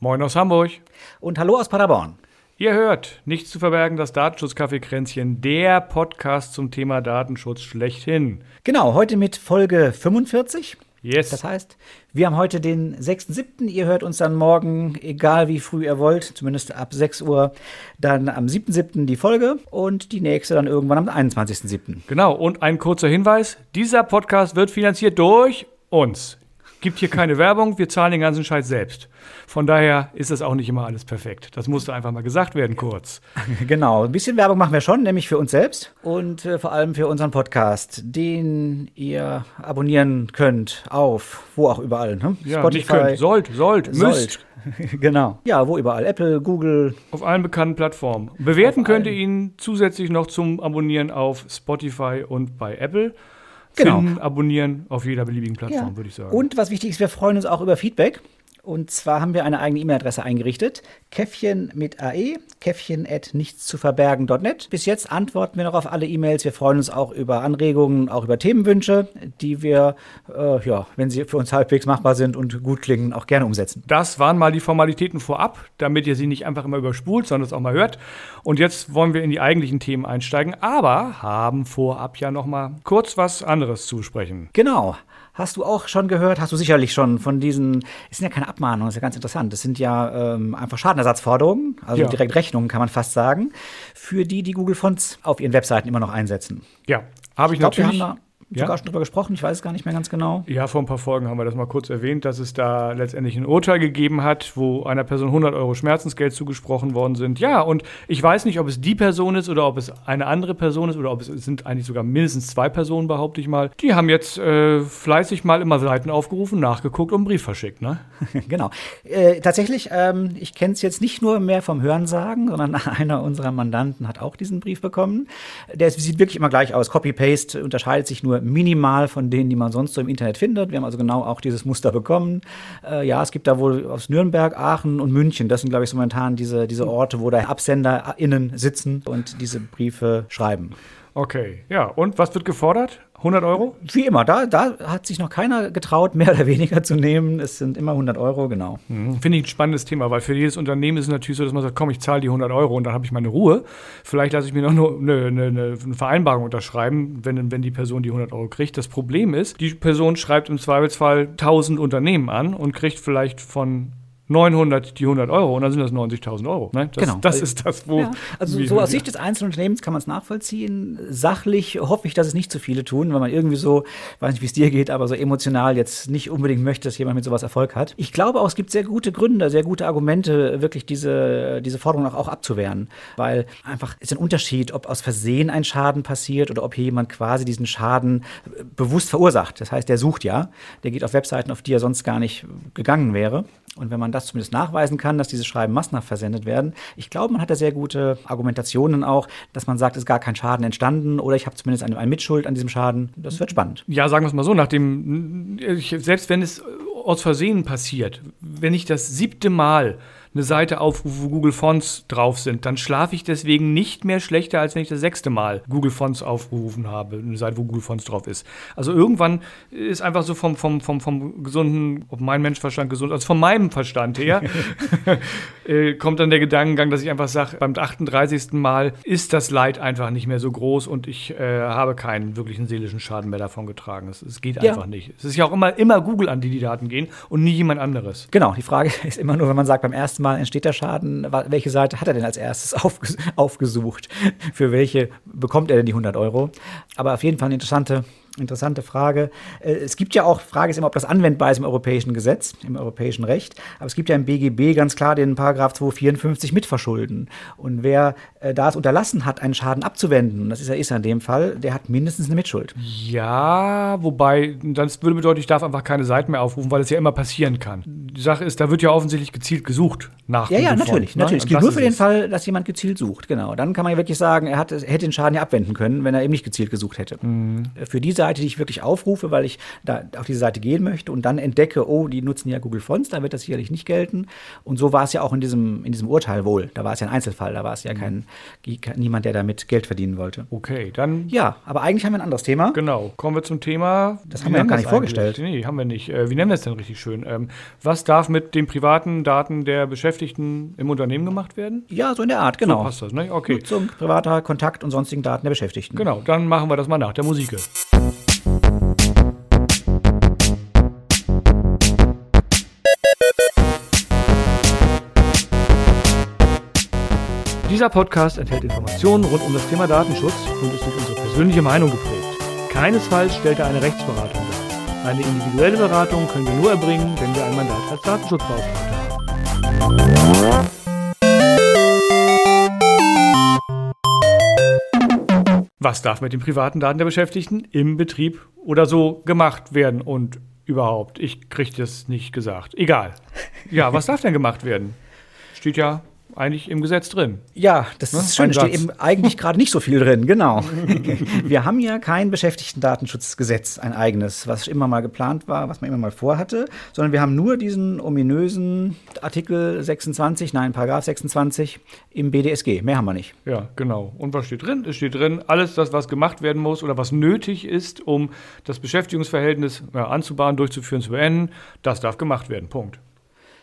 Moin aus Hamburg. Und hallo aus Paderborn. Ihr hört Nichts zu verbergen, das Datenschutzkaffeekränzchen, der Podcast zum Thema Datenschutz schlechthin. Genau, heute mit Folge 45. Yes. Das heißt, wir haben heute den 6.7. Ihr hört uns dann morgen, egal wie früh ihr wollt, zumindest ab 6 Uhr, dann am 7.7. die Folge und die nächste dann irgendwann am 21.7. Genau, und ein kurzer Hinweis: Dieser Podcast wird finanziert durch uns. Gibt hier keine Werbung, wir zahlen den ganzen Scheiß selbst. Von daher ist das auch nicht immer alles perfekt. Das musste einfach mal gesagt werden, kurz. Genau, ein bisschen Werbung machen wir schon, nämlich für uns selbst und äh, vor allem für unseren Podcast, den ihr abonnieren könnt auf, wo auch überall. Ne? Ja, nicht könnt, sollt, sollt, müsst. genau. Ja, wo überall. Apple, Google. Auf allen bekannten Plattformen. Bewerten könnt ihr ihn zusätzlich noch zum Abonnieren auf Spotify und bei Apple. Genau. Finden, abonnieren auf jeder beliebigen Plattform, Ja. würde ich sagen. Und was wichtig ist, wir freuen uns auch über Feedback. Und zwar haben wir eine eigene E-Mail-Adresse eingerichtet. Käffchen mit AE, käffchen at nichtszuverbergen.net. Bis jetzt antworten wir noch auf alle E-Mails. Wir freuen uns auch über Anregungen, auch über Themenwünsche, die wir, äh, ja, wenn sie für uns halbwegs machbar sind und gut klingen, auch gerne umsetzen. Das waren mal die Formalitäten vorab, damit ihr sie nicht einfach immer überspult, sondern es auch mal hört. Und jetzt wollen wir in die eigentlichen Themen einsteigen, aber haben vorab ja noch mal kurz was anderes zu besprechen. Genau. Hast du auch schon gehört, hast du sicherlich schon von diesen, es sind ja keine Abmahnungen, das ist ja ganz interessant, das sind ja ähm, einfach Schadenersatzforderungen, also Ja. direkt Rechnungen kann man fast sagen, für die die Google Fonts auf ihren Webseiten immer noch einsetzen. Ja, habe ich, Ich glaube, wir natürlich. Ja? sogar schon drüber gesprochen, ich weiß es gar nicht mehr ganz genau. Ja, vor ein paar Folgen haben wir das mal kurz erwähnt, dass es da letztendlich ein Urteil gegeben hat, wo einer Person 100 Euro Schmerzensgeld zugesprochen worden sind. Ja, und ich weiß nicht, ob es die Person ist oder ob es eine andere Person ist oder ob es, es sind eigentlich sogar mindestens zwei Personen, behaupte ich mal. Die haben jetzt äh, fleißig mal immer Seiten aufgerufen, nachgeguckt und einen Brief verschickt, ne? genau. Äh, tatsächlich, ähm, ich kenne es jetzt nicht nur mehr vom Hörensagen, sondern einer unserer Mandanten hat auch diesen Brief bekommen. Der sieht wirklich immer gleich aus. Copy-Paste unterscheidet sich nur minimal von denen, die man sonst so im Internet findet. Wir haben also genau auch dieses Muster bekommen. Äh, ja, es gibt da wohl aus Nürnberg, Aachen und München. Das sind, glaube ich, so momentan diese, diese Orte, wo da AbsenderInnen sitzen und diese Briefe schreiben. Okay, ja. Und was wird gefordert? 100 Euro? Wie immer, da, da hat sich noch keiner getraut, mehr oder weniger zu nehmen. Es sind immer 100 Euro, genau. Mhm. Finde ich ein spannendes Thema, weil für jedes Unternehmen ist es natürlich so, dass man sagt, komm, ich zahle die 100 Euro und dann habe ich meine Ruhe. Vielleicht lasse ich mir noch eine, eine, eine Vereinbarung unterschreiben, wenn, wenn die Person die 100 Euro kriegt. Das Problem ist, die Person schreibt im Zweifelsfall 1000 Unternehmen an und kriegt vielleicht von 900 die 100 Euro und dann sind das 90.000 Euro. Ne? Das, Genau. das ist das, wo. Ja, also wir- so aus Sicht des einzelnen Unternehmens kann man es nachvollziehen. Sachlich hoffe ich, dass es nicht zu viele tun, weil man irgendwie so, weiß nicht, wie es dir geht, aber so emotional jetzt nicht unbedingt möchte, dass jemand mit sowas Erfolg hat. Ich glaube auch, es gibt sehr gute Gründe, sehr gute Argumente, wirklich diese, diese Forderung auch, auch abzuwehren. Weil einfach ist ein Unterschied, ob aus Versehen ein Schaden passiert oder ob hier jemand quasi diesen Schaden äh, bewusst verursacht. Das heißt, der sucht ja, der geht auf Webseiten, auf die er sonst gar nicht gegangen wäre. Und wenn man das zumindest nachweisen kann, dass diese Schreiben massenhaft versendet werden, ich glaube, man hat da sehr gute Argumentationen auch, dass man sagt, es ist gar kein Schaden entstanden oder ich habe zumindest eine, eine Mitschuld an diesem Schaden. Das wird spannend. Ja, sagen wir es mal so, nachdem, selbst wenn es aus Versehen passiert, wenn ich das siebte Mal eine Seite aufrufe, wo Google Fonts drauf sind, dann schlafe ich deswegen nicht mehr schlechter, als wenn ich das sechste Mal Google Fonts aufgerufen habe, eine Seite, wo Google Fonts drauf ist. Also irgendwann ist einfach so vom, vom, vom, vom gesunden, ob mein Menschverstand gesund, also von meinem Verstand her, äh, kommt dann der Gedankengang, dass ich einfach sage, beim 38. Mal ist das Leid einfach nicht mehr so groß und ich äh, habe keinen wirklichen seelischen Schaden mehr davon getragen. Es, es geht Ja. einfach nicht. Es ist ja auch immer, immer Google, an die die Daten gehen und nie jemand anderes. Genau, die Frage ist immer nur, wenn man sagt, beim ersten Mal entsteht der Schaden, welche Seite hat er denn als erstes aufges aufgesucht? Für welche bekommt er denn die 100 Euro? Aber auf jeden Fall eine interessante, interessante Frage. Äh, Es gibt ja auch, Frage ist immer, ob das anwendbar ist im europäischen Gesetz, im europäischen Recht. Aber es gibt ja im BGB ganz klar den Paragraph 254 Mitverschulden. Und wer äh, da es unterlassen hat, einen Schaden abzuwenden, das ist ja ist in dem Fall, der hat mindestens eine Mitschuld. Ja, wobei, das würde bedeuten, ich darf einfach keine Seiten mehr aufrufen, weil es ja immer passieren kann. Die Sache ist, da wird ja offensichtlich gezielt gesucht nach Ja, ja, Google natürlich, ne? natürlich. Es gilt nur für den. Fall, dass jemand gezielt sucht, genau. Dann kann man ja wirklich sagen, er, hat, er hätte den Schaden ja abwenden können, wenn er eben nicht gezielt gesucht hätte. Mhm. Für die Seite die ich wirklich aufrufe, weil ich da auf diese Seite gehen möchte und dann entdecke, oh, die nutzen ja Google Fonts, da wird das sicherlich nicht gelten. Und so war es ja auch in diesem, in diesem Urteil wohl. Da war es ja ein Einzelfall, da war es ja kein, kein niemand, der damit Geld verdienen wollte. Okay, dann. Ja, aber eigentlich haben wir ein anderes Thema. Genau. Kommen wir zum Thema. Das haben wir noch gar nicht vorgestellt. Nee, haben wir nicht. Äh, wie nennen wir es denn richtig schön? Ähm, was darf mit den privaten Daten der Beschäftigten im Unternehmen gemacht werden? Ja, so in der Art, genau. So passt das, ne? Okay. Nutzung, privater Kontakt und sonstigen Daten der Beschäftigten. Genau, dann machen wir das mal nach der Musik. Dieser Podcast enthält Informationen rund um das Thema Datenschutz und ist durch unsere persönliche Meinung geprägt. Keinesfalls stellt er eine Rechtsberatung dar. Eine individuelle Beratung können wir nur erbringen, wenn wir ein Mandat als Datenschutzbeauftragter haben. Was darf mit den privaten Daten der Beschäftigten im Betrieb oder so gemacht werden und überhaupt? Ich kriege das nicht gesagt. Egal. Ja, was darf denn gemacht werden? Steht ja eigentlich im Gesetz drin. Ja, das Ne? ist schön. Es steht eben eigentlich gerade nicht so viel drin, genau. Wir haben ja kein Beschäftigtendatenschutzgesetz, ein eigenes, was immer mal geplant war, was man immer mal vorhatte, sondern wir haben nur diesen ominösen Artikel 26, nein, Paragraph 26 im BDSG. Mehr haben wir nicht. Ja, genau. Und was steht drin? Es steht drin, alles das, was gemacht werden muss oder was nötig ist, um das Beschäftigungsverhältnis ja, anzubahnen, durchzuführen, zu beenden, das darf gemacht werden. Punkt.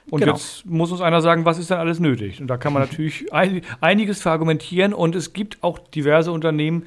Und Genau. jetzt muss uns einer sagen, was ist denn alles nötig? Und da kann man natürlich ein, einiges verargumentieren und es gibt auch diverse Unternehmen,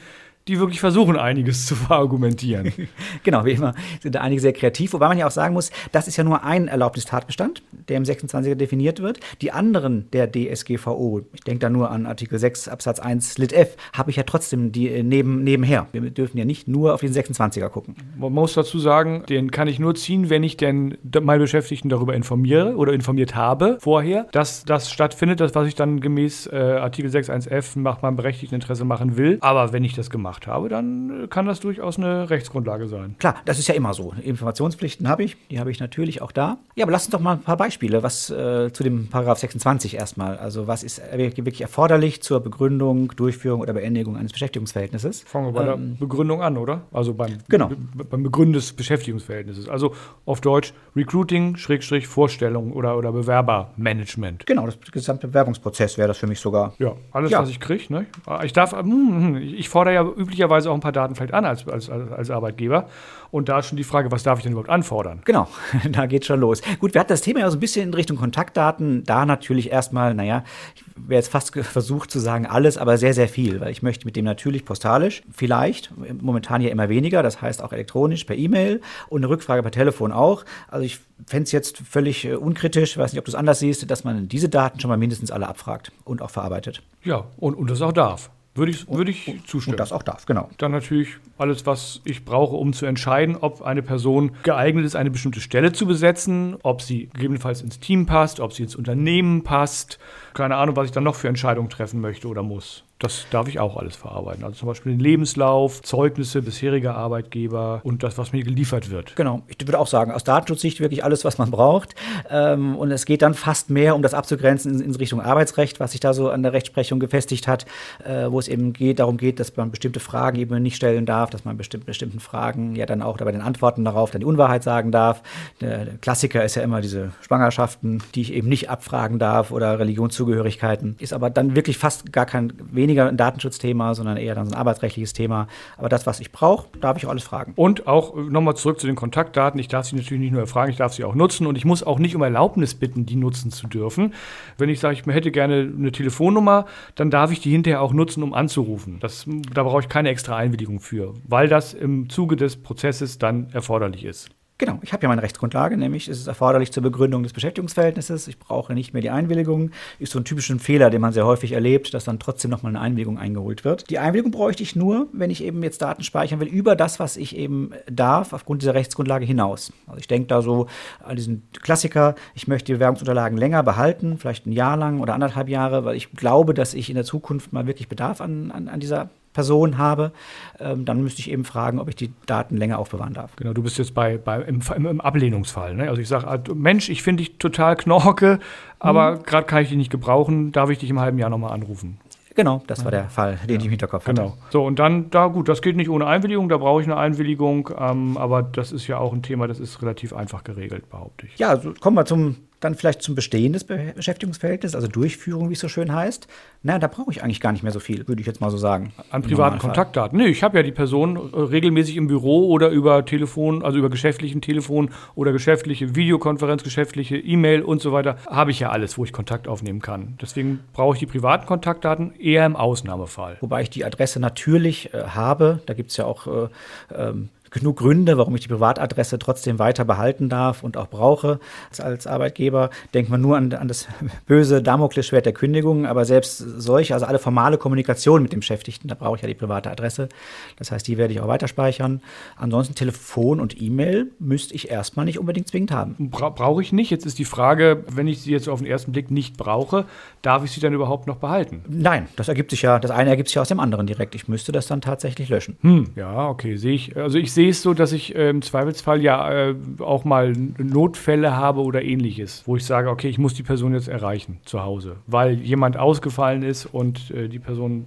die wirklich versuchen, einiges zu verargumentieren. Genau, wie immer sind da einige sehr kreativ, wobei man ja auch sagen muss, das ist ja nur ein Erlaubnistatbestand, der im 26er definiert wird. Die anderen der DSGVO, ich denke da nur an Artikel 6 Absatz 1 Lit F, habe ich ja trotzdem die äh, neben, nebenher. Wir dürfen ja nicht nur auf den 26er gucken. Man muss dazu sagen, den kann ich nur ziehen, wenn ich denn meine Beschäftigten darüber informiere oder informiert habe vorher, dass das stattfindet, das, was ich dann gemäß äh, Artikel 6.1f nach meinem berechtigten Interesse machen will. Aber wenn ich das gemacht habe, dann äh, kann das durchaus eine Rechtsgrundlage sein. Klar, das ist ja immer so. Informationspflichten habe ich, die habe ich natürlich auch da. Ja, aber lass uns doch mal ein paar Beispiele, was äh, zu dem Paragraph 26 erstmal. Also was ist wirklich wirklich erforderlich zur Begründung, Durchführung oder Beendigung eines Beschäftigungsverhältnisses? Fangen wir bei Ähm, der Begründung an, oder? Also beim, Genau. be- beim Begründen des Beschäftigungsverhältnisses. Also auf Deutsch Recruiting, Schrägstrich, Vorstellung oder, oder Bewerbermanagement. Genau, das gesamte Bewerbungsprozess wäre das für mich sogar. Ja, alles, Ja. was ich kriege. Ne? Ich darf, hm, hm, ich fordere ja üblicherweise auch ein paar Daten vielleicht an als, als, als Arbeitgeber. Und da ist schon die Frage, was darf ich denn überhaupt anfordern? Genau, da geht schon los. Gut, wir hatten das Thema ja so ein bisschen in Richtung Kontaktdaten. Da natürlich erstmal, naja, ich wäre jetzt fast versucht zu sagen alles, aber sehr, sehr viel, weil ich möchte mit dem natürlich postalisch, vielleicht, momentan ja immer weniger, das heißt auch elektronisch per E-Mail und eine Rückfrage per Telefon auch. Also ich fände es jetzt völlig äh, unkritisch, weiß nicht, ob du es anders siehst, dass man diese Daten schon mal mindestens alle abfragt und auch verarbeitet. Ja, und, und das auch darf. Würde ich, würde ich zustimmen. Und das auch darf, genau. Dann natürlich alles, was ich brauche, um zu entscheiden, ob eine Person geeignet ist, eine bestimmte Stelle zu besetzen, ob sie gegebenenfalls ins Team passt, ob sie ins Unternehmen passt. Keine Ahnung, was ich dann noch für Entscheidungen treffen möchte oder muss. Das darf ich auch alles verarbeiten. Also zum Beispiel den Lebenslauf, Zeugnisse bisheriger Arbeitgeber und das, was mir geliefert wird. Genau, ich würde auch sagen, aus Datenschutzsicht wirklich alles, was man braucht. Ähm, und es geht dann fast mehr, um das abzugrenzen in, Richtung Arbeitsrecht, was sich da so an der Rechtsprechung gefestigt hat, äh, wo es eben geht, darum geht, dass man bestimmte Fragen eben nicht stellen darf, dass man bestimmt, bestimmten Fragen ja dann auch bei den Antworten darauf dann die Unwahrheit sagen darf. Der, Klassiker ist ja immer diese Schwangerschaften, die ich eben nicht abfragen darf oder Religionszugehörigkeiten. Ist aber dann wirklich fast gar kein weniger ein Datenschutzthema, sondern eher dann so ein arbeitsrechtliches Thema. Aber das, was ich brauche, darf ich auch alles fragen. Und auch äh, nochmal zurück zu den Kontaktdaten. Ich darf sie natürlich nicht nur erfragen, ich darf sie auch nutzen. Und ich muss auch nicht um Erlaubnis bitten, die nutzen zu dürfen. Wenn ich sage, ich hätte gerne eine Telefonnummer, dann darf ich die hinterher auch nutzen, um anzurufen. Das, da brauche ich keine extra Einwilligung für, weil das im Zuge des Prozesses dann erforderlich ist. Genau, ich habe ja meine Rechtsgrundlage, nämlich ist es erforderlich zur Begründung des Beschäftigungsverhältnisses. Ich brauche nicht mehr die Einwilligung. Ist so ein typischer Fehler, den man sehr häufig erlebt, dass dann trotzdem nochmal eine Einwilligung eingeholt wird. Die Einwilligung bräuchte ich nur, wenn ich eben jetzt Daten speichern will, über das, was ich eben darf, aufgrund dieser Rechtsgrundlage hinaus. Also ich denke da so an diesen Klassiker, ich möchte die Bewerbungsunterlagen länger behalten, vielleicht ein Jahr lang oder anderthalb Jahre, weil ich glaube, dass ich in der Zukunft mal wirklich Bedarf an, an, an dieser Person habe, ähm, dann müsste ich eben fragen, ob ich die Daten länger aufbewahren darf. Genau, du bist jetzt bei, bei im, im, Ablehnungsfall. Ne? Also ich sage, Mensch, ich finde dich total knorke, aber gerade kann ich dich nicht gebrauchen, darf ich dich im halben Jahr nochmal anrufen. Genau, das war der Fall, den ja. ich im Hinterkopf hatte. Genau. So, und dann, da gut, das geht nicht ohne Einwilligung, da brauche ich eine Einwilligung, ähm, aber das ist ja auch ein Thema, das ist relativ einfach geregelt, behaupte ich. Ja, so kommen wir zum dann vielleicht zum Bestehen des Beschäftigungsverhältnisses, also Durchführung, wie es so schön heißt. Na, da brauche ich eigentlich gar nicht mehr so viel, würde ich jetzt mal so sagen. An privaten Kontaktdaten. Nee, ich habe ja die Person äh, regelmäßig im Büro oder über Telefon, also über geschäftlichen Telefon oder geschäftliche Videokonferenz, geschäftliche E-Mail und so weiter, habe ich ja alles, wo ich Kontakt aufnehmen kann. Deswegen brauche ich die privaten Kontaktdaten eher im Ausnahmefall. Wobei ich die Adresse natürlich äh, habe. Da gibt es ja auch äh, ähm, genug Gründe, warum ich die Privatadresse trotzdem weiter behalten darf und auch brauche als Arbeitgeber. Denkt man nur an, an das böse Damoklesschwert der Kündigung, aber selbst solche, also alle formale Kommunikation mit dem Beschäftigten, da brauche ich ja die private Adresse. Das heißt, die werde ich auch weiter speichern. Ansonsten Telefon und E-Mail müsste ich erstmal nicht unbedingt zwingend haben. Bra brauche ich nicht. Jetzt ist die Frage, wenn ich sie jetzt auf den ersten Blick nicht brauche, darf ich sie dann überhaupt noch behalten? Nein, das ergibt sich ja, das eine ergibt sich ja aus dem anderen direkt. Ich müsste das dann tatsächlich löschen. Hm, ja, okay, sehe ich. Also ich sehe es so, dass ich äh, im Zweifelsfall ja äh, auch mal Notfälle habe oder ähnliches, wo ich sage, okay, ich muss die Person jetzt erreichen zu Hause, weil jemand ausgefallen ist und äh, die Person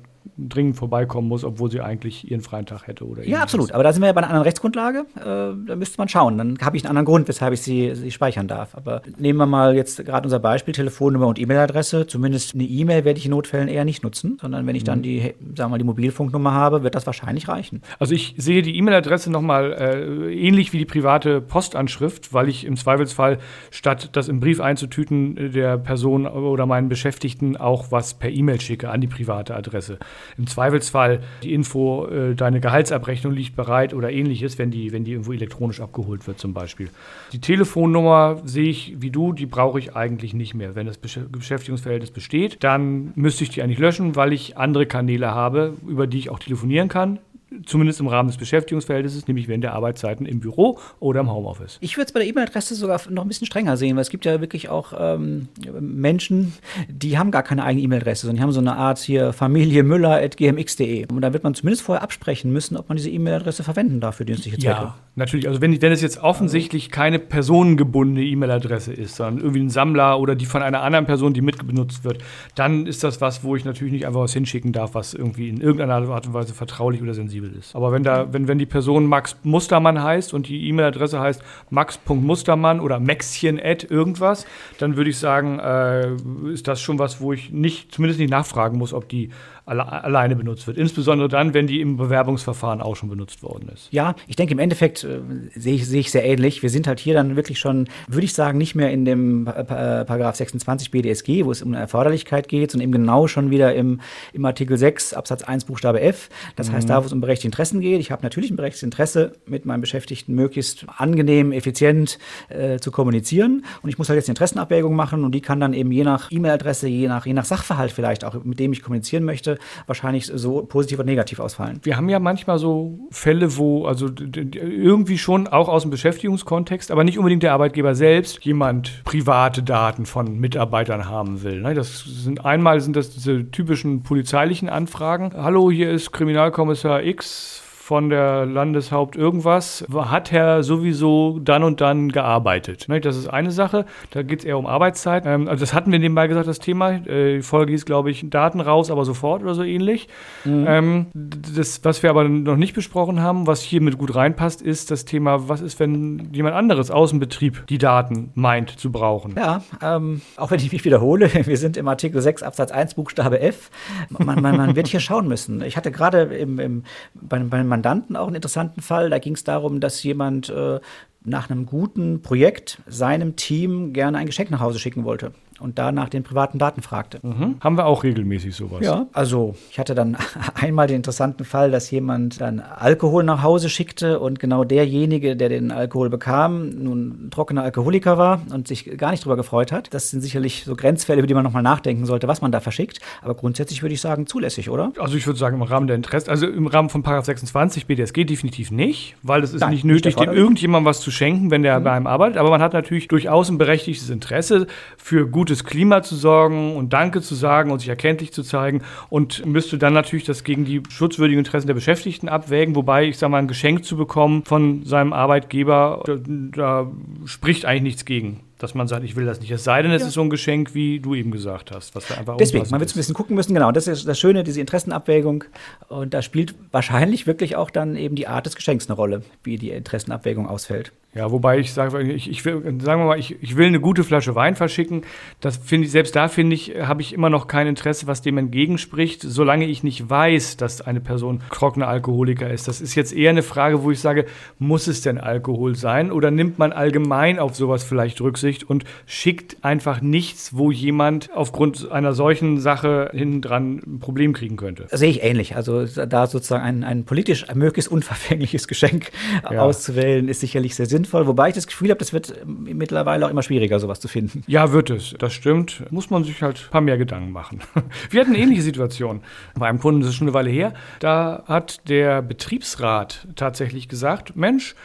dringend vorbeikommen muss, obwohl sie eigentlich ihren freien Tag hätte oder Ja, absolut. Aber da sind wir ja bei einer anderen Rechtsgrundlage. Äh, da müsste man schauen. Dann habe ich einen anderen Grund, weshalb ich sie, sie speichern darf. Aber nehmen wir mal jetzt gerade unser Beispiel: Telefonnummer und E-Mail-Adresse. Zumindest eine E-Mail werde ich in Notfällen eher nicht nutzen, sondern wenn ich dann mhm. die, sagen wir mal, die Mobilfunknummer habe, wird das wahrscheinlich reichen. Also ich sehe die E-Mail-Adresse nochmal äh, ähnlich wie die private Postanschrift, weil ich im Zweifelsfall statt das im Brief einzutüten der Person oder meinen Beschäftigten auch was per E-Mail schicke an die private Adresse im Zweifelsfall die Info, äh, deine Gehaltsabrechnung liegt bereit oder ähnliches, wenn die, wenn die irgendwo elektronisch abgeholt wird zum Beispiel. Die Telefonnummer sehe ich wie du, die brauche ich eigentlich nicht mehr. Wenn das Beschäftigungsverhältnis besteht, dann müsste ich die eigentlich löschen, weil ich andere Kanäle habe, über die ich auch telefonieren kann zumindest im Rahmen des Beschäftigungsverhältnisses, nämlich während der Arbeitszeiten im Büro oder im Homeoffice. Ich würde es bei der E-Mail-Adresse sogar noch ein bisschen strenger sehen, weil es gibt ja wirklich auch ähm, Menschen, die haben gar keine eigene E-Mail-Adresse, sondern die haben so eine Art hier familiemüller.gmx.de. Und da wird man zumindest vorher absprechen müssen, ob man diese E-Mail-Adresse verwenden darf für dienstliche Zwecke. Ja, natürlich. Also wenn, wenn es jetzt offensichtlich keine personengebundene E-Mail-Adresse ist, sondern irgendwie ein Sammler oder die von einer anderen Person, die mitbenutzt wird, dann ist das was, wo ich natürlich nicht einfach was hinschicken darf, was irgendwie in irgendeiner Art und Weise vertraulich oder sensibel flexibel ist. Aber wenn da, wenn, wenn die Person Max Mustermann heißt und die E-Mail-Adresse heißt max.mustermann oder maxchen irgendwas, dann würde ich sagen, äh, ist das schon was, wo ich nicht, zumindest nicht nachfragen muss, ob die alle, alleine benutzt wird. Insbesondere dann, wenn die im Bewerbungsverfahren auch schon benutzt worden ist. Ja, ich denke, im Endeffekt äh, sehe ich, seh ich sehr ähnlich. Wir sind halt hier dann wirklich schon, würde ich sagen, nicht mehr in dem äh, Paragraph 26 BDSG, wo es um eine Erforderlichkeit geht, sondern eben genau schon wieder im, im Artikel 6 Absatz 1 Buchstabe F. Das mhm. heißt, da, wo es um berechtigte Interessen geht. Ich habe natürlich ein berechtigtes Interesse, mit meinem Beschäftigten möglichst angenehm, effizient äh, zu kommunizieren. Und ich muss halt jetzt eine Interessenabwägung machen und die kann dann eben je nach E-Mail-Adresse, je nach, je nach Sachverhalt vielleicht auch, mit dem ich kommunizieren möchte, wahrscheinlich so positiv oder negativ ausfallen. Wir haben ja manchmal so Fälle, wo also irgendwie schon auch aus dem Beschäftigungskontext, aber nicht unbedingt der Arbeitgeber selbst, jemand private Daten von Mitarbeitern haben will. Ne? Das sind einmal sind das diese typischen polizeilichen Anfragen. Hallo, hier ist Kriminalkommissar X von der Landeshaupt irgendwas, hat Herr sowieso dann und dann gearbeitet. Ne, das ist eine Sache, da geht es eher um Arbeitszeit. Ähm, also das hatten wir nebenbei gesagt, das Thema. Äh, die Folge hieß, glaube ich, Daten raus, aber sofort oder so ähnlich. Mhm. Ähm, das, was wir aber noch nicht besprochen haben, was hier mit gut reinpasst, ist das Thema, was ist, wenn jemand anderes aus dem Betrieb die Daten meint zu brauchen. Ja, ähm, auch wenn ich mich wiederhole, wir sind im Artikel 6 Absatz 1 Buchstabe F. Man, man, man wird hier schauen müssen. Ich hatte gerade im, im, bei, bei Mandanten auch einen interessanten Fall. Da ging es darum, dass jemand äh, nach einem guten Projekt seinem Team gerne ein Geschenk nach Hause schicken wollte und da nach den privaten Daten fragte. Mhm. Haben wir auch regelmäßig sowas. Ja, also ich hatte dann einmal den interessanten Fall, dass jemand dann Alkohol nach Hause schickte und genau derjenige, der den Alkohol bekam, nun trockener Alkoholiker war und sich gar nicht darüber gefreut hat. Das sind sicherlich so Grenzfälle, über die man nochmal nachdenken sollte, was man da verschickt. Aber grundsätzlich würde ich sagen, zulässig, oder? Also ich würde sagen, im Rahmen der Interesse, also im Rahmen von Paragraph 26 BDSG definitiv nicht, weil es ist Nein, nicht nötig, dem irgendjemandem was zu schenken, wenn der mhm. bei einem arbeitet. Aber man hat natürlich durchaus ein berechtigtes Interesse für gute gutes Klima zu sorgen und Danke zu sagen und sich erkenntlich zu zeigen und müsste dann natürlich das gegen die schutzwürdigen Interessen der Beschäftigten abwägen, wobei ich sage mal, ein Geschenk zu bekommen von seinem Arbeitgeber, da, da spricht eigentlich nichts gegen dass man sagt, ich will das nicht. Es sei denn, es ja. ist so ein Geschenk, wie du eben gesagt hast, was da einfach Deswegen, man wird ein bisschen gucken müssen, genau. Das ist das Schöne, diese Interessenabwägung. Und da spielt wahrscheinlich wirklich auch dann eben die Art des Geschenks eine Rolle, wie die Interessenabwägung ausfällt. Ja, wobei ich sage, ich, ich will, sagen wir mal, ich, ich will eine gute Flasche Wein verschicken. Das finde ich, selbst da finde ich, habe ich immer noch kein Interesse, was dem entgegenspricht, solange ich nicht weiß, dass eine Person trockener Alkoholiker ist. Das ist jetzt eher eine Frage, wo ich sage, muss es denn Alkohol sein oder nimmt man allgemein auf sowas vielleicht Rücksicht und schickt einfach nichts, wo jemand aufgrund einer solchen Sache hinten dran ein Problem kriegen könnte? sehe ich ähnlich. Also da sozusagen ein, ein politisch möglichst unverfängliches Geschenk ja. auszuwählen, ist sicherlich sehr sinnvoll sinnvoll, wobei ich das Gefühl habe, das wird mittlerweile auch immer schwieriger, sowas zu finden. Ja, wird es. Das stimmt. Muss man sich halt ein paar mehr Gedanken machen. Wir hatten eine ähnliche Situation bei einem Kunden, das ist schon eine Weile her. Da hat der Betriebsrat tatsächlich gesagt, Mensch,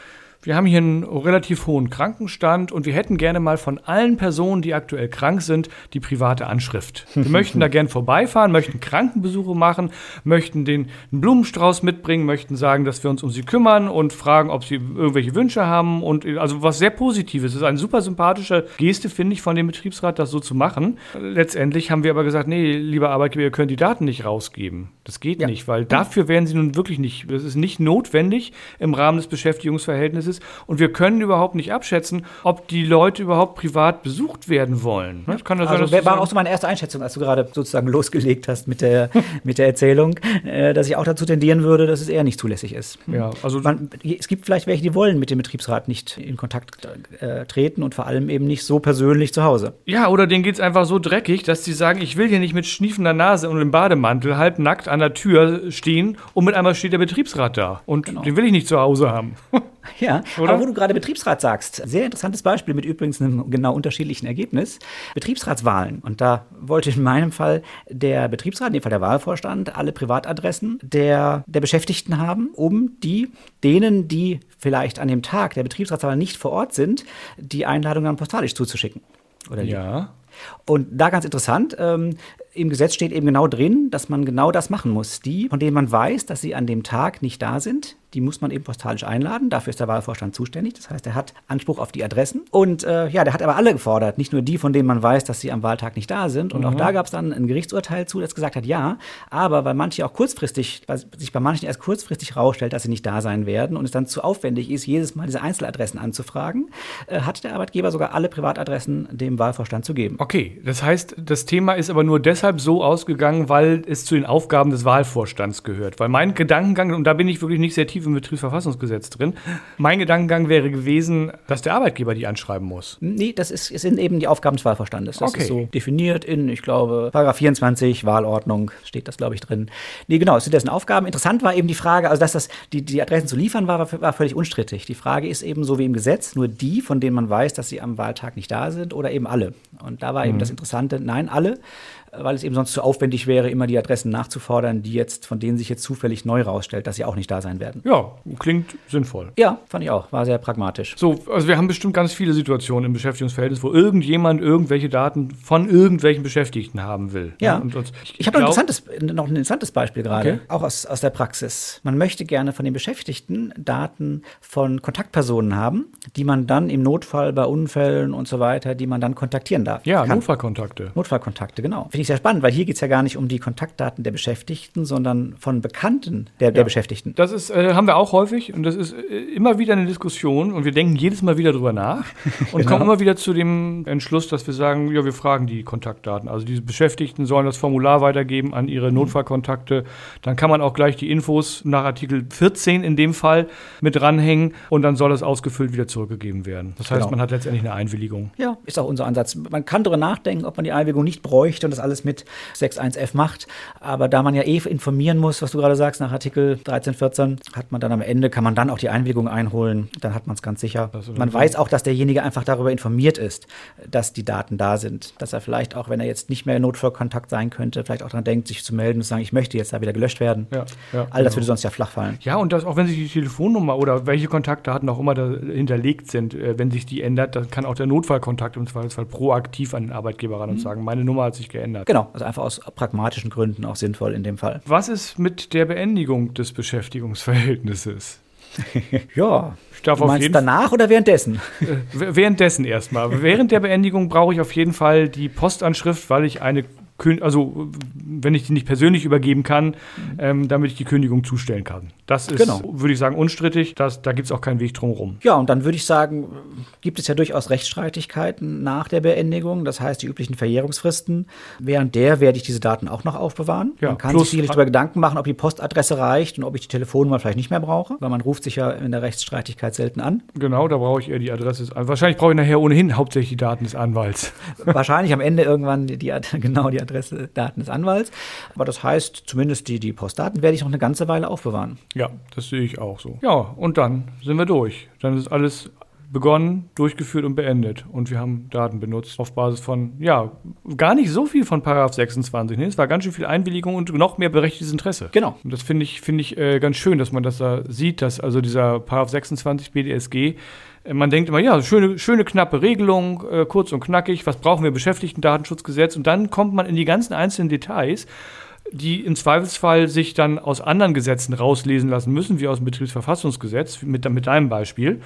wir haben hier einen relativ hohen Krankenstand und wir hätten gerne mal von allen Personen, die aktuell krank sind, die private Anschrift. Wir möchten da gerne vorbeifahren, möchten Krankenbesuche machen, möchten den einen Blumenstrauß mitbringen, möchten sagen, dass wir uns um sie kümmern und fragen, ob sie irgendwelche Wünsche haben und also was sehr Positives. Das ist eine super sympathische Geste, finde ich, von dem Betriebsrat, das so zu machen. Letztendlich haben wir aber gesagt, nee, lieber Arbeitgeber, ihr könnt die Daten nicht rausgeben. Das geht ja. nicht, weil dafür werden sie nun wirklich nicht, das ist nicht notwendig im Rahmen des Beschäftigungsverhältnisses ist. Und wir können überhaupt nicht abschätzen, ob die Leute überhaupt privat besucht werden wollen. Das kann das also sein, war auch so meine erste Einschätzung, als du gerade sozusagen losgelegt hast mit der, mit der Erzählung, äh, dass ich auch dazu tendieren würde, dass es eher nicht zulässig ist. Ja, also Man, es gibt vielleicht welche, die wollen mit dem Betriebsrat nicht in Kontakt äh, treten und vor allem eben nicht so persönlich zu Hause. Ja, oder denen geht es einfach so dreckig, dass sie sagen, ich will hier nicht mit schniefender Nase und im Bademantel halb nackt an der Tür stehen und mit einmal steht der Betriebsrat da. Und genau. den will ich nicht zu Hause haben. Ja, Oder? aber wo du gerade Betriebsrat sagst, sehr interessantes Beispiel mit übrigens einem genau unterschiedlichen Ergebnis. Betriebsratswahlen. Und da wollte in meinem Fall der Betriebsrat, in dem Fall der Wahlvorstand, alle Privatadressen der, der Beschäftigten haben, um die denen, die vielleicht an dem Tag der Betriebsratswahl nicht vor Ort sind, die Einladung dann postalisch zuzuschicken. Oder ja. Und da ganz interessant, ähm, im Gesetz steht eben genau drin, dass man genau das machen muss. Die, von denen man weiß, dass sie an dem Tag nicht da sind, die muss man eben postalisch einladen. Dafür ist der Wahlvorstand zuständig. Das heißt, er hat Anspruch auf die Adressen. Und äh, ja, der hat aber alle gefordert, nicht nur die, von denen man weiß, dass sie am Wahltag nicht da sind. Und mhm. auch da gab es dann ein Gerichtsurteil zu, das gesagt hat, ja, aber weil manche auch kurzfristig, weil sich bei manchen erst kurzfristig rausstellt, dass sie nicht da sein werden und es dann zu aufwendig ist, jedes Mal diese Einzeladressen anzufragen, äh, hat der Arbeitgeber sogar alle Privatadressen dem Wahlvorstand zu geben. Okay, das heißt, das Thema ist aber nur deshalb so ausgegangen, weil es zu den Aufgaben des Wahlvorstands gehört. Weil mein Gedankengang, und da bin ich wirklich nicht sehr tief im Betriebsverfassungsgesetz drin. Mein Gedankengang wäre gewesen, dass der Arbeitgeber die anschreiben muss. Nee, das ist, sind eben die Aufgaben des Wahlvorstandes. Das okay. ist so definiert in, ich glaube, Paragraph 24 Wahlordnung steht das, glaube ich, drin. Nee, genau, es sind dessen Aufgaben. Interessant war eben die Frage, also dass das, die, die Adressen zu liefern war, war völlig unstrittig. Die Frage ist eben so wie im Gesetz, nur die, von denen man weiß, dass sie am Wahltag nicht da sind oder eben alle. Und da war mhm. eben das Interessante, nein, alle weil es eben sonst zu aufwendig wäre, immer die Adressen nachzufordern, die jetzt, von denen sich jetzt zufällig neu rausstellt, dass sie auch nicht da sein werden. Ja, klingt sinnvoll. Ja, fand ich auch. War sehr pragmatisch. So, also wir haben bestimmt ganz viele Situationen im Beschäftigungsverhältnis, wo irgendjemand irgendwelche Daten von irgendwelchen Beschäftigten haben will. Ja. Und, und ich, ich habe noch, noch ein interessantes Beispiel gerade, okay. auch aus, aus der Praxis. Man möchte gerne von den Beschäftigten Daten von Kontaktpersonen haben, die man dann im Notfall bei Unfällen und so weiter, die man dann kontaktieren darf. Ja, kann. Notfallkontakte. Notfallkontakte, genau. Finde ich sehr spannend, weil hier geht es ja gar nicht um die Kontaktdaten der Beschäftigten, sondern von Bekannten der, ja. der Beschäftigten. Das ist, äh, haben wir auch häufig und das ist äh, immer wieder eine Diskussion und wir denken jedes Mal wieder drüber nach und genau. kommen immer wieder zu dem Entschluss, dass wir sagen, ja, wir fragen die Kontaktdaten. Also diese Beschäftigten sollen das Formular weitergeben an ihre Notfallkontakte. Dann kann man auch gleich die Infos nach Artikel 14 in dem Fall mit dranhängen und dann soll es ausgefüllt wieder zurückgegeben werden. Das heißt, genau. man hat letztendlich eine Einwilligung. Ja, ist auch unser Ansatz. Man kann darüber nachdenken, ob man die Einwilligung nicht bräuchte und das alles alles mit 6.1f macht. Aber da man ja eh informieren muss, was du gerade sagst, nach Artikel 13, 14, hat man dann am Ende, kann man dann auch die Einwilligung einholen. Dann hat man es ganz sicher. Man weiß auch, dass derjenige einfach darüber informiert ist, dass die Daten da sind. Dass er vielleicht auch, wenn er jetzt nicht mehr Notfallkontakt sein könnte, vielleicht auch daran denkt, sich zu melden und zu sagen, ich möchte jetzt da wieder gelöscht werden. Ja, ja, All das genau. würde sonst ja flach fallen. Ja, und das, auch wenn sich die Telefonnummer oder welche Kontaktdaten auch immer da hinterlegt sind, äh, wenn sich die ändert, dann kann auch der Notfallkontakt im Zweifelsfall proaktiv an den Arbeitgeber ran mhm. und sagen, meine Nummer hat sich geändert. Genau, also einfach aus pragmatischen Gründen auch sinnvoll in dem Fall. Was ist mit der Beendigung des Beschäftigungsverhältnisses? ja. Ich darf du auf meinst jeden danach oder währenddessen? W- Währenddessen erstmal. Während der Beendigung brauche ich auf jeden Fall die Postanschrift, weil ich eine also wenn ich die nicht persönlich übergeben kann, ähm, damit ich die Kündigung zustellen kann. Das ist, Genau. würde ich sagen, unstrittig. Das, da gibt es auch keinen Weg drum rum. Ja, und dann würde ich sagen, gibt es ja durchaus Rechtsstreitigkeiten nach der Beendigung, das heißt die üblichen Verjährungsfristen. Während der werde ich diese Daten auch noch aufbewahren. Ja, man kann sich sicherlich darüber Gedanken machen, ob die Postadresse reicht und ob ich die Telefonnummer vielleicht nicht mehr brauche, weil man ruft sich ja in der Rechtsstreitigkeit selten an. Genau, da brauche ich eher die Adresse. des An- Wahrscheinlich brauche ich nachher ohnehin hauptsächlich die Daten des Anwalts. Wahrscheinlich am Ende irgendwann die, die, genau die Adresse, Daten des Anwalts. Aber das heißt, zumindest die, die Postdaten werde ich noch eine ganze Weile aufbewahren. Ja, das sehe ich auch so. Ja, und dann sind wir durch. Dann ist alles begonnen, durchgeführt und beendet. Und wir haben Daten benutzt auf Basis von, ja, gar nicht so viel von Paragraph 26. Ne? Es war ganz schön viel Einwilligung und noch mehr berechtigtes Interesse. Genau. Und das finde ich, finde ich äh, ganz schön, dass man das da sieht, dass also dieser Paragraph 26 BDSG, äh, man denkt immer, ja, schöne, schöne knappe Regelung, äh, kurz und knackig, was brauchen wir, Beschäftigten-Datenschutzgesetz und dann kommt man in die ganzen einzelnen Details, die im Zweifelsfall sich dann aus anderen Gesetzen rauslesen lassen müssen, wie aus dem Betriebsverfassungsgesetz, mit, mit deinem Beispiel.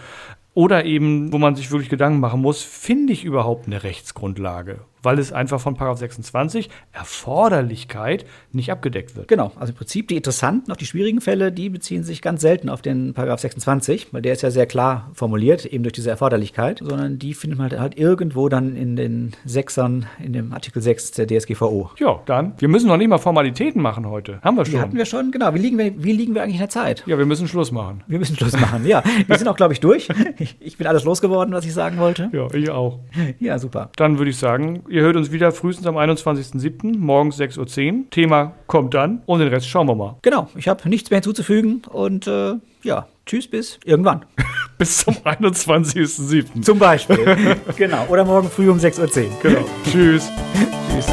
Oder eben, wo man sich wirklich Gedanken machen muss, finde ich überhaupt eine Rechtsgrundlage? Weil es einfach von Paragraph 26 Erforderlichkeit nicht abgedeckt wird. Genau, also im Prinzip die interessanten, auch die schwierigen Fälle, die beziehen sich ganz selten auf den Paragraph 26, weil der ist ja sehr klar formuliert, eben durch diese Erforderlichkeit, sondern die findet man halt, halt irgendwo dann in den Sechsern, in dem Artikel 6 der DSGVO. Ja, dann. Wir müssen noch nicht mal Formalitäten machen heute. Haben wir Die schon. hatten wir schon, genau. Wie liegen wir, wie liegen wir eigentlich in der Zeit? ja, wir müssen Schluss machen. Wir müssen Schluss machen, ja. Wir sind auch, glaube ich, durch. Ich, ich bin alles losgeworden, was ich sagen wollte. Ja, ich auch. Ja, super. Dann würde ich sagen, ihr hört uns wieder frühestens am 21.07. morgens 6.10 Uhr. Thema kommt dann und den Rest schauen wir mal. Genau, ich habe nichts mehr hinzuzufügen und äh, ja, tschüss bis irgendwann. Bis zum 21.07. Zum Beispiel. genau. Oder morgen früh um 6.10 Uhr. Genau. Tschüss. Tschüss.